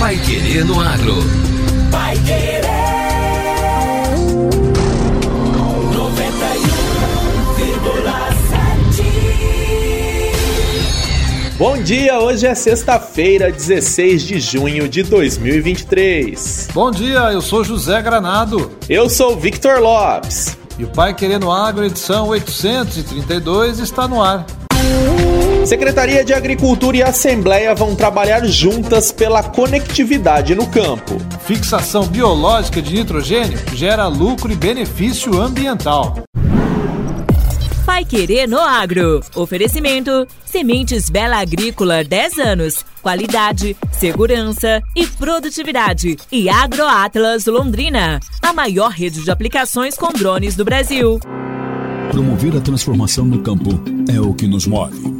Pai Querer no Agro. Pai Querer. 91,7. Bom dia, hoje é sexta-feira, 16 de junho de 2023. Bom dia, eu sou José Granado. Eu sou Victor Lopes. E o Pai Querendo Agro, edição 832, está no ar. Secretaria de Agricultura e Assembleia vão trabalhar juntas pela conectividade no campo. Fixação biológica de nitrogênio gera lucro e benefício ambiental. Pai Querer no Agro. Oferecimento: Sementes Bela Agrícola 10 anos. Qualidade, segurança e produtividade. E AgroAtlas Londrina, a maior rede de aplicações com drones do Brasil. Promover a transformação no campo é o que nos move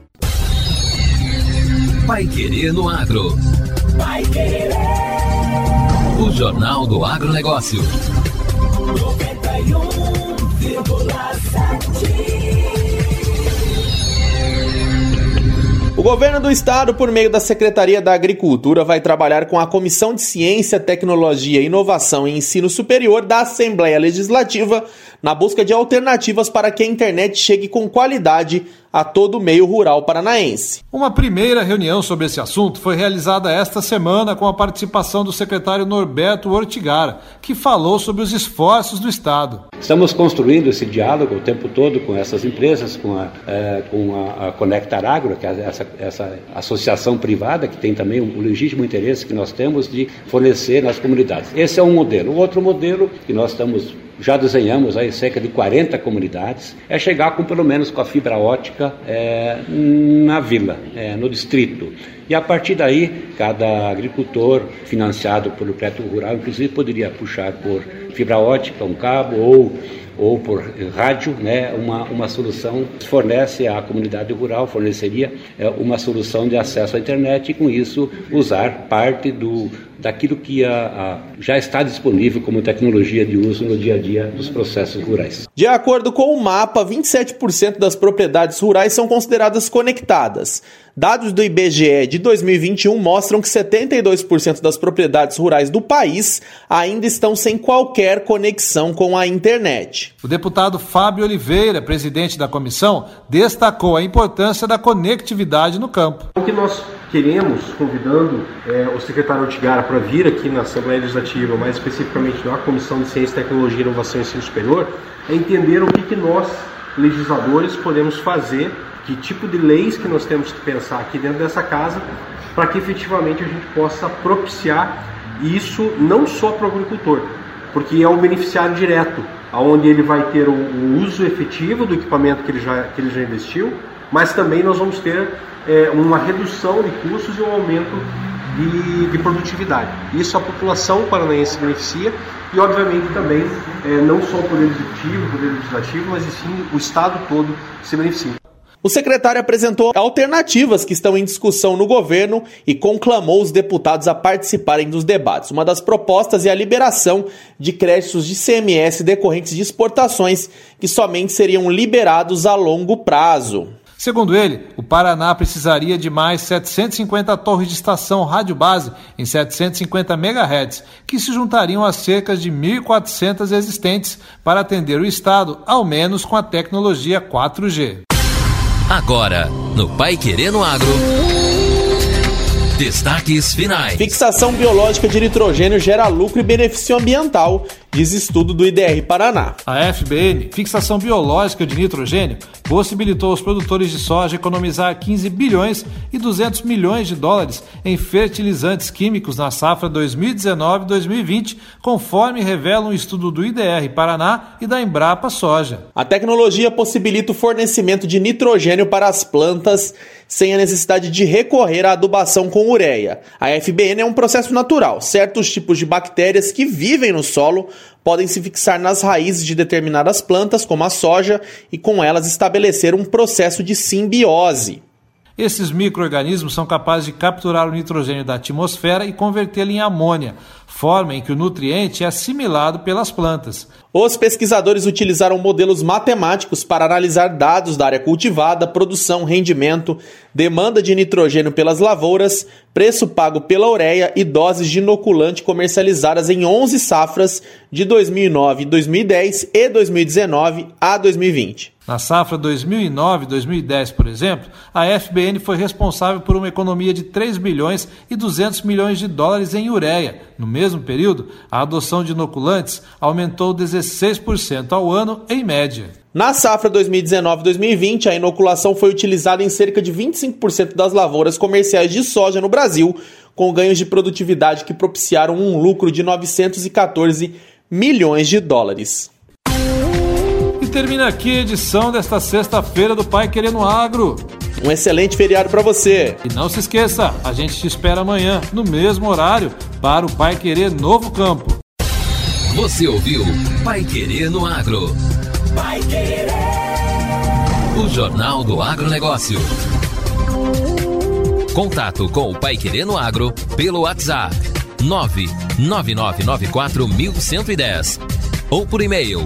Pai Querer no Agro. Pai Querer. O Jornal do Agronegócio. 91,7. O governo do estado, por meio da Secretaria da Agricultura, vai trabalhar com a Comissão de Ciência, Tecnologia, Inovação e Ensino Superior da Assembleia Legislativa na busca de alternativas para que a internet chegue com qualidade a todo o meio rural paranaense. Uma primeira reunião sobre esse assunto foi realizada esta semana com a participação do secretário Norberto Ortigara, que falou sobre os esforços do Estado. Estamos construindo esse diálogo o tempo todo com essas empresas, com a, é, com a, a Conectar Agro, que é essa, essa associação privada que tem também o um legítimo interesse que nós temos de fornecer nas comunidades. Esse é um modelo. O outro modelo que nós estamos já desenhamos aí cerca de 40 comunidades, é chegar com pelo menos com a fibra ótica é, na vila, é, no distrito. E a partir daí, cada agricultor financiado pelo crédito rural, inclusive, poderia puxar por fibra ótica, um cabo ou ou por rádio, né, uma, uma solução fornece à comunidade rural, forneceria é, uma solução de acesso à internet e com isso usar parte do, daquilo que a, a, já está disponível como tecnologia de uso no dia a dia dos processos rurais. De acordo com o mapa, 27% das propriedades rurais são consideradas conectadas. Dados do IBGE de 2021 mostram que 72% das propriedades rurais do país ainda estão sem qualquer conexão com a internet. O deputado Fábio Oliveira, presidente da comissão, destacou a importância da conectividade no campo. O que nós queremos, convidando é, o secretário Otigara para vir aqui na Assembleia Legislativa, mais especificamente na Comissão de Ciência, Tecnologia, Inovação e Ensino Superior, é entender o que, que nós, legisladores, podemos fazer que tipo de leis que nós temos que pensar aqui dentro dessa casa para que efetivamente a gente possa propiciar isso não só para o agricultor, porque é um beneficiário direto, aonde ele vai ter o, o, uso efetivo do equipamento que ele já, que ele já investiu, mas também nós vamos ter é, uma redução de custos e um aumento de, de, produtividade. Isso a população paranaense beneficia e, obviamente, também é, não só o Poder Executivo, o Poder Legislativo, mas sim o Estado todo se beneficia. O secretário apresentou alternativas que estão em discussão no governo e conclamou os deputados a participarem dos debates. Uma das propostas é a liberação de créditos de CMS decorrentes de exportações que somente seriam liberados a longo prazo. Segundo ele, o Paraná precisaria de mais 750 torres de estação rádio base em 750 MHz, que se juntariam às cerca de 1.400 existentes para atender o estado, ao menos com a tecnologia 4G. Agora, no Pai Querendo Agro. Destaques finais. Fixação biológica de nitrogênio gera lucro e benefício ambiental diz estudo do IDR Paraná. A FBN, fixação biológica de nitrogênio, possibilitou aos produtores de soja economizar 15 bilhões e 200 milhões de dólares em fertilizantes químicos na safra 2019-2020, conforme revela um estudo do IDR Paraná e da Embrapa Soja. A tecnologia possibilita o fornecimento de nitrogênio para as plantas sem a necessidade de recorrer à adubação com ureia. A FBN é um processo natural. Certos tipos de bactérias que vivem no solo podem se fixar nas raízes de determinadas plantas, como a soja, e com elas estabelecer um processo de simbiose. Esses micro-organismos são capazes de capturar o nitrogênio da atmosfera e convertê-lo em amônia, forma em que o nutriente é assimilado pelas plantas. Os pesquisadores utilizaram modelos matemáticos para analisar dados da área cultivada, produção, rendimento, demanda de nitrogênio pelas lavouras, preço pago pela ureia e doses de inoculante comercializadas em 11 safras de 2009, 2010 e 2019 a 2020. Na safra 2009-2010, por exemplo, a FBN foi responsável por uma economia de 3 bilhões e 200 milhões de dólares em ureia. No mesmo período, a adoção de inoculantes aumentou 16% ao ano em média. Na safra 2019-2020, a inoculação foi utilizada em cerca de 25% das lavouras comerciais de soja no Brasil, com ganhos de produtividade que propiciaram um lucro de 914 milhões de dólares termina aqui a edição desta sexta-feira do Pai Querendo Agro. Um excelente feriado para você. E não se esqueça, a gente te espera amanhã, no mesmo horário, para o Pai Querer Novo Campo. Você ouviu Pai Querer no Agro. Pai Querer. O Jornal do Agronegócio. Contato com o Pai Querer no Agro pelo WhatsApp 999941110 ou por e-mail